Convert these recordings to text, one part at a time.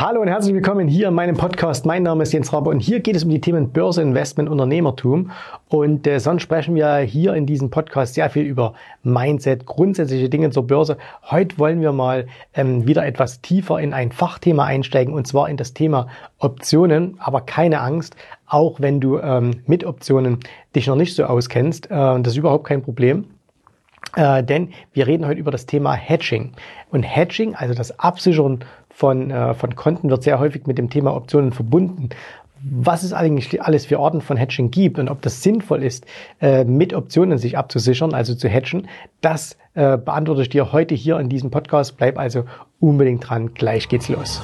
Hallo und herzlich willkommen hier in meinem Podcast. Mein Name ist Jens Rabe und hier geht es um die Themen Börse, Investment, Unternehmertum. Und äh, sonst sprechen wir hier in diesem Podcast sehr viel über Mindset, grundsätzliche Dinge zur Börse. Heute wollen wir mal ähm, wieder etwas tiefer in ein Fachthema einsteigen und zwar in das Thema Optionen. Aber keine Angst, auch wenn du ähm, mit Optionen dich noch nicht so auskennst, äh, das ist überhaupt kein Problem. Äh, denn wir reden heute über das Thema Hedging. Und Hedging, also das Absichern von, äh, von Konten, wird sehr häufig mit dem Thema Optionen verbunden. Was es eigentlich alles für Arten von Hedging gibt und ob das sinnvoll ist, äh, mit Optionen sich abzusichern, also zu hedgen, das äh, beantworte ich dir heute hier in diesem Podcast. Bleib also unbedingt dran. Gleich geht's los.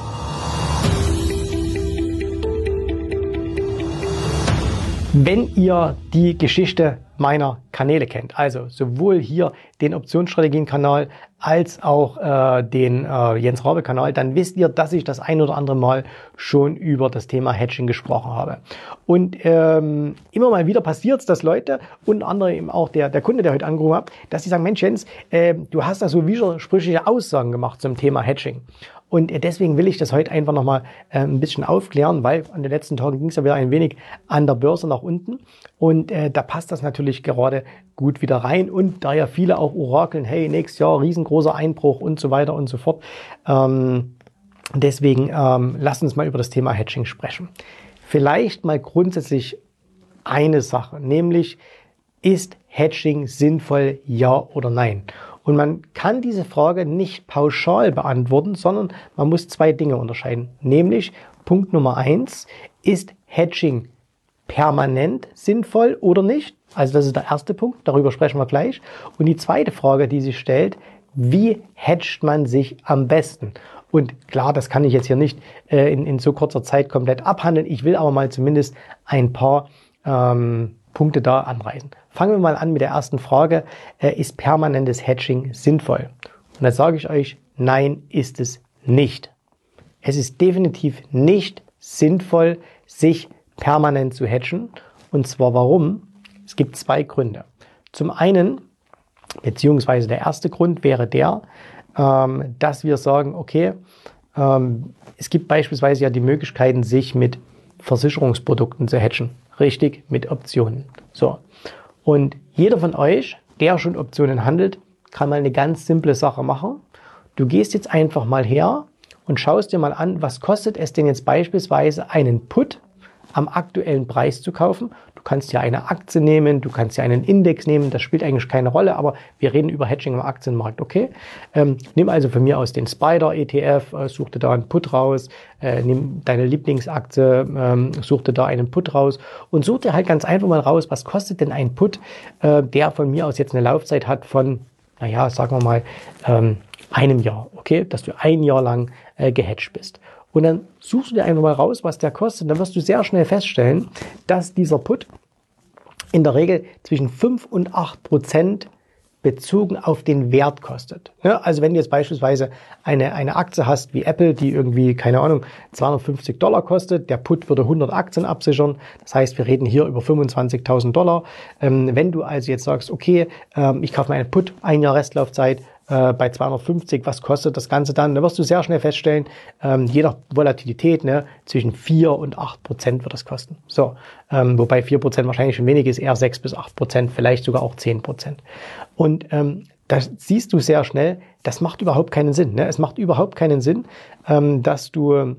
Wenn ihr die Geschichte meiner Kanäle kennt. Also sowohl hier den Optionsstrategien-Kanal als auch äh, den äh, Jens Rabe-Kanal, dann wisst ihr, dass ich das ein oder andere Mal schon über das Thema Hedging gesprochen habe. Und ähm, immer mal wieder passiert es, dass Leute, unter anderem eben auch der, der Kunde, der heute angerufen hat, dass sie sagen, Mensch Jens, äh, du hast da so widersprüchliche Aussagen gemacht zum Thema Hedging. Und deswegen will ich das heute einfach nochmal äh, ein bisschen aufklären, weil an den letzten Tagen ging es ja wieder ein wenig an der Börse nach unten. Und äh, da passt das natürlich gerade gut wieder rein. Und da ja viele auch orakeln, hey, nächstes Jahr riesengroßer Einbruch und so weiter und so fort. Ähm, deswegen ähm, lass uns mal über das Thema Hedging sprechen. Vielleicht mal grundsätzlich eine Sache, nämlich ist Hedging sinnvoll, ja oder nein? Und man kann diese Frage nicht pauschal beantworten, sondern man muss zwei Dinge unterscheiden. Nämlich Punkt Nummer eins, ist Hedging permanent sinnvoll oder nicht? Also das ist der erste Punkt, darüber sprechen wir gleich. Und die zweite Frage, die sich stellt, wie hedgt man sich am besten? Und klar, das kann ich jetzt hier nicht äh, in, in so kurzer Zeit komplett abhandeln. Ich will aber mal zumindest ein paar ähm, Punkte da anreißen. Fangen wir mal an mit der ersten Frage. Äh, ist permanentes Hedging sinnvoll? Und da sage ich euch, nein, ist es nicht. Es ist definitiv nicht sinnvoll, sich permanent zu hedgen. Und zwar warum? Es gibt zwei Gründe. Zum einen, beziehungsweise der erste Grund wäre der, ähm, dass wir sagen, okay, ähm, es gibt beispielsweise ja die Möglichkeiten, sich mit Versicherungsprodukten zu hedgen. Richtig, mit Optionen. So. Und jeder von euch, der schon Optionen handelt, kann mal eine ganz simple Sache machen. Du gehst jetzt einfach mal her und schaust dir mal an, was kostet es denn jetzt beispielsweise einen Put am aktuellen Preis zu kaufen. Du kannst ja eine Aktie nehmen, du kannst ja einen Index nehmen, das spielt eigentlich keine Rolle, aber wir reden über Hedging im Aktienmarkt, okay? Ähm, nimm also von mir aus den Spider ETF, äh, such dir da einen Put raus, äh, nimm deine Lieblingsaktie, ähm, such dir da einen Put raus und such dir halt ganz einfach mal raus, was kostet denn ein Put, äh, der von mir aus jetzt eine Laufzeit hat von, naja, sagen wir mal, ähm, einem Jahr, okay? Dass du ein Jahr lang äh, gehatcht bist. Und dann suchst du dir einfach mal raus, was der kostet. Dann wirst du sehr schnell feststellen, dass dieser Put in der Regel zwischen 5 und 8 Prozent bezogen auf den Wert kostet. Ja, also wenn du jetzt beispielsweise eine, eine Aktie hast wie Apple, die irgendwie, keine Ahnung, 250 Dollar kostet, der Put würde 100 Aktien absichern. Das heißt, wir reden hier über 25.000 Dollar. Ähm, wenn du also jetzt sagst, okay, ähm, ich kaufe mir einen Put, ein Jahr Restlaufzeit, äh, bei 250, was kostet das Ganze dann? Da wirst du sehr schnell feststellen, ähm, je nach Volatilität, ne, zwischen 4 und 8 Prozent wird das kosten. So, ähm, wobei 4 Prozent wahrscheinlich schon wenig ist, eher 6 bis 8 Prozent, vielleicht sogar auch 10 Prozent. Und ähm, das siehst du sehr schnell, das macht überhaupt keinen Sinn. Ne? Es macht überhaupt keinen Sinn, ähm, dass du,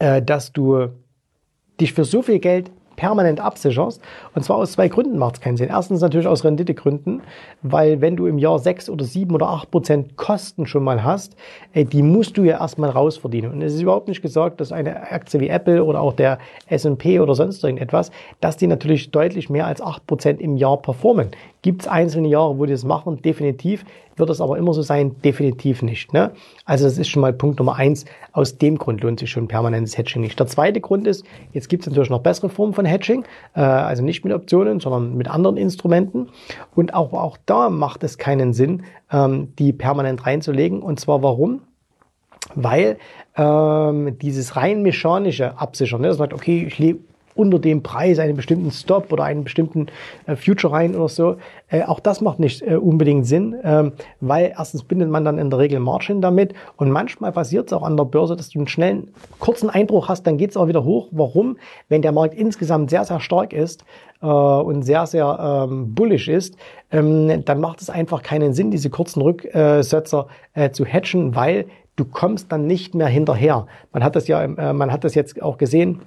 äh, dass du dich für so viel Geld permanent absicherst. Und zwar aus zwei Gründen macht es keinen Sinn. Erstens natürlich aus Renditegründen, weil wenn du im Jahr sechs oder sieben oder acht Prozent Kosten schon mal hast, äh, die musst du ja erstmal rausverdienen. Und es ist überhaupt nicht gesagt, dass eine Aktie wie Apple oder auch der S&P oder sonst irgendetwas, dass die natürlich deutlich mehr als acht Prozent im Jahr performen. Gibt es einzelne Jahre, wo die das machen? Definitiv. Wird es aber immer so sein? Definitiv nicht. Ne? Also das ist schon mal Punkt Nummer eins. Aus dem Grund lohnt sich schon permanentes Hedging nicht. Der zweite Grund ist, jetzt gibt es natürlich noch bessere Formen von Hedging, äh, also nicht mit Optionen, sondern mit anderen Instrumenten. Und auch, auch da macht es keinen Sinn, ähm, die permanent reinzulegen. Und zwar warum? Weil ähm, dieses rein mechanische Absichern, ne, das sagt, okay, ich unter dem Preis einen bestimmten Stop oder einen bestimmten äh, Future rein oder so. Äh, auch das macht nicht äh, unbedingt Sinn, ähm, weil erstens bindet man dann in der Regel Margin damit und manchmal passiert es auch an der Börse, dass du einen schnellen, kurzen Eindruck hast, dann geht es auch wieder hoch. Warum? Wenn der Markt insgesamt sehr, sehr stark ist, äh, und sehr, sehr ähm, bullish ist, ähm, dann macht es einfach keinen Sinn, diese kurzen Rücksetzer äh, zu hatchen, weil du kommst dann nicht mehr hinterher. Man hat das ja, äh, man hat das jetzt auch gesehen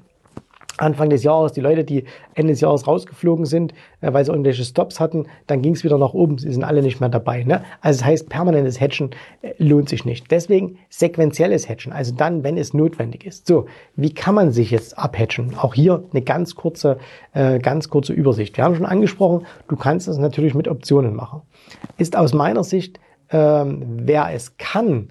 Anfang des Jahres, die Leute, die Ende des Jahres rausgeflogen sind, äh, weil sie irgendwelche Stops hatten, dann ging es wieder nach oben. Sie sind alle nicht mehr dabei. Ne? Also das heißt, permanentes Hedgen äh, lohnt sich nicht. Deswegen sequenzielles Hedgen, also dann, wenn es notwendig ist. So, wie kann man sich jetzt abhedgen? Auch hier eine ganz kurze, äh, ganz kurze Übersicht. Wir haben schon angesprochen, du kannst das natürlich mit Optionen machen. Ist aus meiner Sicht, ähm, wer es kann,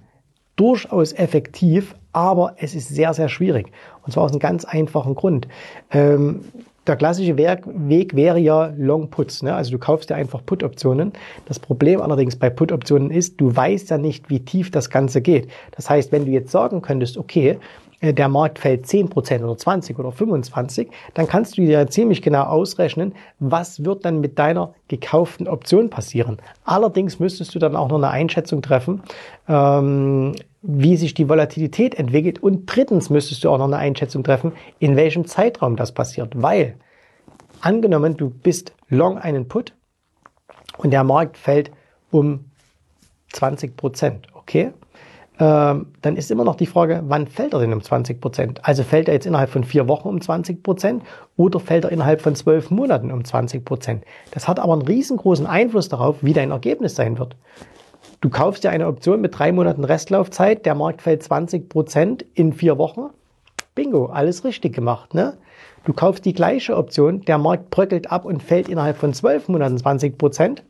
durchaus effektiv, aber es ist sehr, sehr schwierig. Und zwar aus einem ganz einfachen Grund. Ähm, der klassische Weg wäre ja Long Puts. Ne? Also du kaufst dir einfach Put-Optionen. Das Problem allerdings bei Put-Optionen ist, du weißt ja nicht, wie tief das Ganze geht. Das heißt, wenn du jetzt sagen könntest, okay, äh, der Markt fällt 10% oder 20 oder 25, dann kannst du dir ziemlich genau ausrechnen, was wird dann mit deiner gekauften Option passieren. Allerdings müsstest du dann auch noch eine Einschätzung treffen, ähm, wie sich die Volatilität entwickelt. Und drittens müsstest du auch noch eine Einschätzung treffen, in welchem Zeitraum das passiert. Weil, angenommen, du bist long einen Put und der Markt fällt um 20 Prozent, okay? Ähm, dann ist immer noch die Frage, wann fällt er denn um 20 Prozent? Also fällt er jetzt innerhalb von vier Wochen um 20 Prozent oder fällt er innerhalb von zwölf Monaten um 20 Prozent? Das hat aber einen riesengroßen Einfluss darauf, wie dein Ergebnis sein wird. Du kaufst dir eine Option mit drei Monaten Restlaufzeit, der Markt fällt 20 Prozent in vier Wochen. Bingo, alles richtig gemacht. Ne? Du kaufst die gleiche Option, der Markt bröckelt ab und fällt innerhalb von zwölf Monaten 20 Prozent.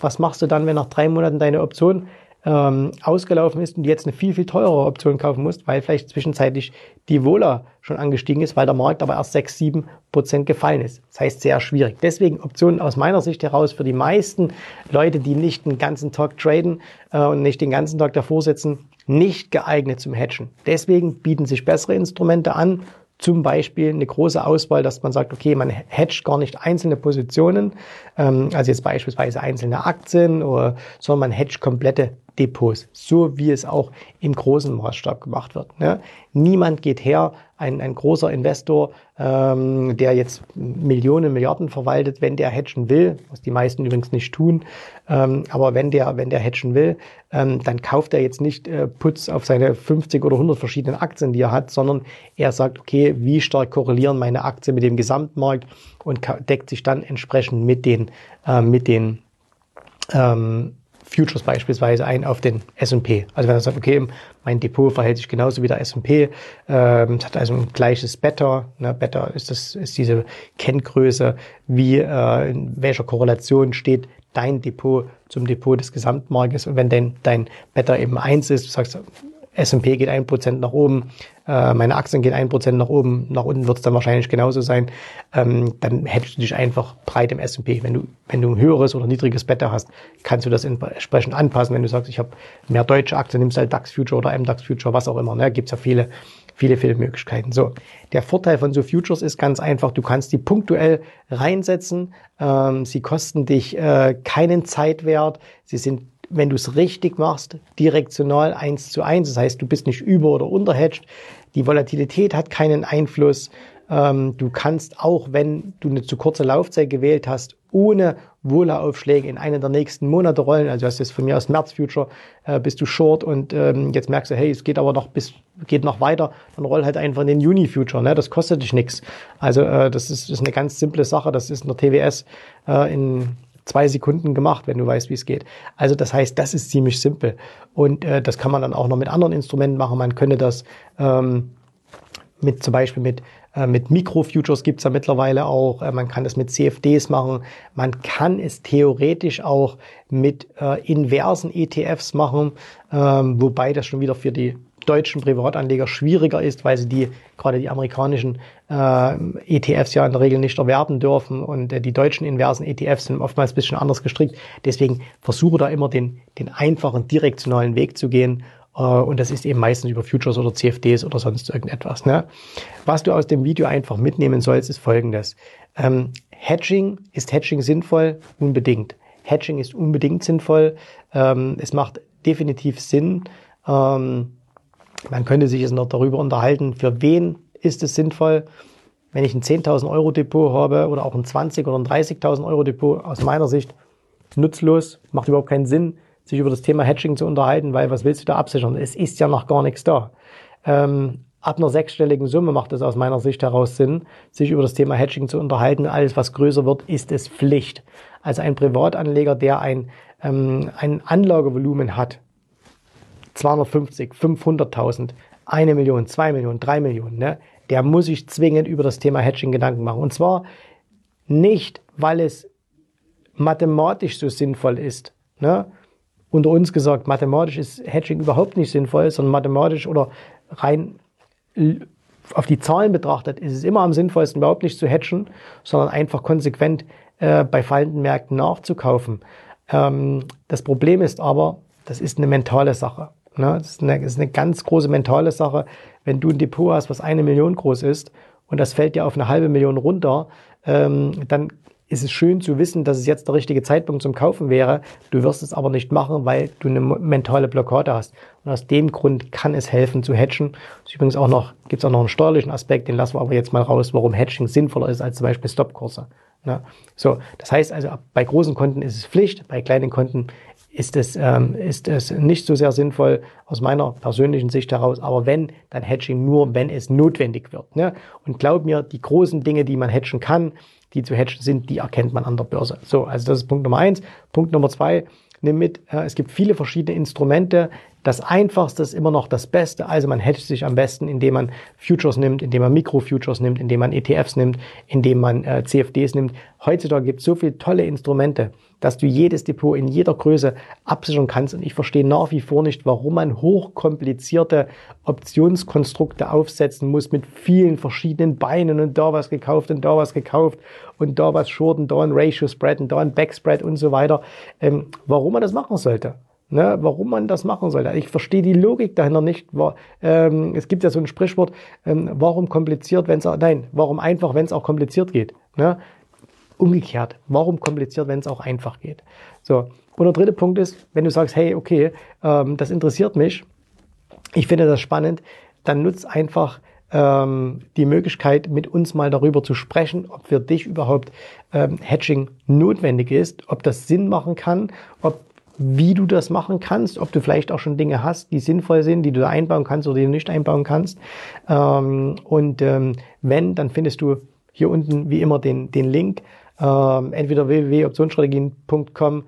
Was machst du dann, wenn nach drei Monaten deine Option ähm, ausgelaufen ist und jetzt eine viel, viel teurere Option kaufen musst, weil vielleicht zwischenzeitlich die Vola schon angestiegen ist, weil der Markt aber erst 6, 7 Prozent gefallen ist. Das heißt, sehr schwierig. Deswegen Optionen aus meiner Sicht heraus für die meisten Leute, die nicht den ganzen Tag traden äh, und nicht den ganzen Tag davor sitzen, nicht geeignet zum Hedgen. Deswegen bieten sich bessere Instrumente an, zum Beispiel eine große Auswahl, dass man sagt, okay, man hedgt gar nicht einzelne Positionen, ähm, also jetzt beispielsweise einzelne Aktien, oder, sondern man hedgt komplette Depots, so wie es auch im großen Maßstab gemacht wird. Ne? Niemand geht her, ein, ein großer Investor, ähm, der jetzt Millionen, Milliarden verwaltet, wenn der hedgen will, was die meisten übrigens nicht tun, ähm, aber wenn der, wenn der hedgen will, ähm, dann kauft er jetzt nicht äh, Putz auf seine 50 oder 100 verschiedenen Aktien, die er hat, sondern er sagt, okay, wie stark korrelieren meine Aktien mit dem Gesamtmarkt und deckt sich dann entsprechend mit den, äh, mit den ähm, Futures beispielsweise ein auf den S&P. Also wenn er sagt, okay, mein Depot verhält sich genauso wie der S&P, ähm, hat also ein gleiches Beta. Ne? Beta ist das ist diese Kenngröße, wie äh, in welcher Korrelation steht dein Depot zum Depot des Gesamtmarktes. Und wenn dein, dein Beta eben eins ist, du sagst, S&P geht ein Prozent nach oben, äh, meine Aktien gehen ein Prozent nach oben, nach unten wird es dann wahrscheinlich genauso sein, ähm, dann hättest du dich einfach breit im S&P. Wenn du, wenn du ein höheres oder niedriges Beta hast, kannst du das entsprechend anpassen. Wenn du sagst, ich habe mehr deutsche Aktien, nimmst halt DAX Future oder MDAX Future, was auch immer. Ne? Gibt es ja viele, viele, viele Möglichkeiten. So, der Vorteil von so Futures ist ganz einfach, du kannst die punktuell reinsetzen. Ähm, sie kosten dich äh, keinen Zeitwert. Sie sind wenn du es richtig machst, direktional eins zu eins. Das heißt, du bist nicht über- oder unterhedged. Die Volatilität hat keinen Einfluss. Ähm, du kannst auch, wenn du eine zu kurze Laufzeit gewählt hast, ohne Wohler-Aufschläge in einen der nächsten Monate rollen. Also du hast jetzt von mir aus März Future, äh, bist du short und ähm, jetzt merkst du, hey, es geht aber noch bis, geht noch weiter, dann roll halt einfach in den Juni Future, ne? Das kostet dich nichts. Also äh, das ist, ist eine ganz simple Sache. Das ist in der TWS äh, in zwei Sekunden gemacht, wenn du weißt, wie es geht. Also das heißt, das ist ziemlich simpel. Und äh, das kann man dann auch noch mit anderen Instrumenten machen. Man könnte das ähm, mit zum Beispiel mit äh, mit Mikrofutures gibt's ja mittlerweile auch. Äh, man kann das mit CFDs machen. Man kann es theoretisch auch mit äh, inversen ETFs machen, ähm, wobei das schon wieder für die deutschen Privatanleger schwieriger ist, weil sie die gerade die amerikanischen äh, ETFs ja in der Regel nicht erwerben dürfen und äh, die deutschen inversen ETFs sind oftmals ein bisschen anders gestrickt. Deswegen versuche da immer den, den einfachen direktionalen Weg zu gehen Äh, und das ist eben meistens über Futures oder CFDs oder sonst irgendetwas. Ne? Was du aus dem Video einfach mitnehmen sollst, ist folgendes. Ähm, Hedging, ist Hedging sinnvoll? Unbedingt. Hedging ist unbedingt sinnvoll. Ähm, es macht definitiv Sinn. Ähm, man könnte sich jetzt noch darüber unterhalten, für wen ist es sinnvoll. Wenn ich ein 10.000 Euro Depot habe oder auch ein 20 oder ein 30.000 Euro Depot, aus meiner Sicht nutzlos, macht überhaupt keinen Sinn, sich über das Thema Hedging zu unterhalten, weil was willst du da absichern? Es ist ja noch gar nichts da. Ähm, ab einer sechsstelligen Summe macht es aus meiner Sicht heraus Sinn, sich über das Thema Hedging zu unterhalten. Alles, was größer wird, ist es Pflicht. Also ein Privatanleger, der ein, ähm, ein Anlagevolumen hat, 250, 500.000, eine Million, zwei Millionen, drei Millionen, ne? der muss sich zwingend über das Thema Hedging Gedanken machen. Und zwar nicht, weil es mathematisch so sinnvoll ist. Ne? Unter uns gesagt, mathematisch ist Hedging überhaupt nicht sinnvoll, sondern mathematisch oder rein auf die Zahlen betrachtet ist es immer am sinnvollsten, überhaupt nicht zu hedgen, sondern einfach konsequent äh, bei fallenden Märkten nachzukaufen. Ähm, das Problem ist aber, das ist eine mentale Sache. Ne? Das, ist eine, das ist eine ganz große mentale Sache. Wenn du ein Depot hast, was eine Million groß ist und das fällt dir auf eine halbe Million runter, ähm, dann ist es schön zu wissen, dass es jetzt der richtige Zeitpunkt zum Kaufen wäre. Du wirst es aber nicht machen, weil du eine mentale Blockade hast. Und aus dem Grund kann es helfen zu hedgen. Es übrigens auch noch, gibt es auch noch einen steuerlichen Aspekt, den lassen wir aber jetzt mal raus, warum Hedging sinnvoller ist als zum Beispiel Stopkurse. Ne? So, das heißt also, bei großen Konten ist es Pflicht, bei kleinen Konten ist es, ähm, ist es nicht so sehr sinnvoll aus meiner persönlichen Sicht heraus. Aber wenn, dann Hedging nur, wenn es notwendig wird. Ne? Und glaub mir, die großen Dinge, die man hedgen kann, die zu hedgen sind, die erkennt man an der Börse. So, also das ist Punkt Nummer eins. Punkt Nummer zwei, nimm mit, äh, es gibt viele verschiedene Instrumente. Das einfachste ist immer noch das Beste. Also man hedgt sich am besten, indem man Futures nimmt, indem man Mikro-Futures nimmt, indem man ETFs nimmt, indem man äh, CFDs nimmt. Heutzutage gibt es so viele tolle Instrumente dass du jedes Depot in jeder Größe absichern kannst. Und ich verstehe nach wie vor nicht, warum man hochkomplizierte Optionskonstrukte aufsetzen muss mit vielen verschiedenen Beinen und da was gekauft und da was gekauft und da was Short und da ein Ratio Spread und da ein Backspread und so weiter. Ähm, warum man das machen sollte. Ne, warum man das machen sollte. Ich verstehe die Logik dahinter nicht. Ähm, es gibt ja so ein Sprichwort, ähm, warum kompliziert, wenn es nein, warum einfach, wenn es auch kompliziert geht. Ne? umgekehrt. Warum kompliziert, wenn es auch einfach geht? So. Und der dritte Punkt ist, wenn du sagst, hey, okay, ähm, das interessiert mich, ich finde das spannend, dann nutz einfach die Möglichkeit, mit uns mal darüber zu sprechen, ob für dich überhaupt ähm, Hedging notwendig ist, ob das Sinn machen kann, ob wie du das machen kannst, ob du vielleicht auch schon Dinge hast, die sinnvoll sind, die du da einbauen kannst oder die du nicht einbauen kannst. Ähm, und ähm, wenn, dann findest du hier unten wie immer den, den Link ähm, entweder www.optionsstrategien.com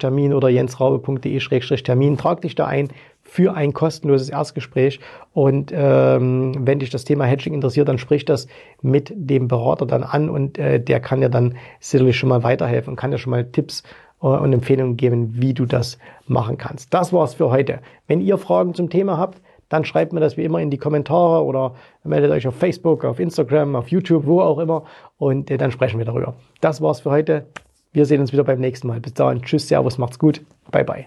Termin oder jensraube.de Termin. Trag dich da ein für ein kostenloses Erstgespräch und ähm, wenn dich das Thema Hedging interessiert, dann sprich das mit dem Berater dann an und äh, der kann dir dann sicherlich schon mal weiterhelfen und kann dir schon mal Tipps und Empfehlungen geben, wie du das machen kannst. Das war's für heute. Wenn ihr Fragen zum Thema habt, dann schreibt mir das wie immer in die Kommentare oder meldet euch auf Facebook, auf Instagram, auf YouTube, wo auch immer und äh, dann sprechen wir darüber. Das war's für heute. Wir sehen uns wieder beim nächsten Mal. Bis dahin, tschüss, servus, macht's gut. Bye, bye.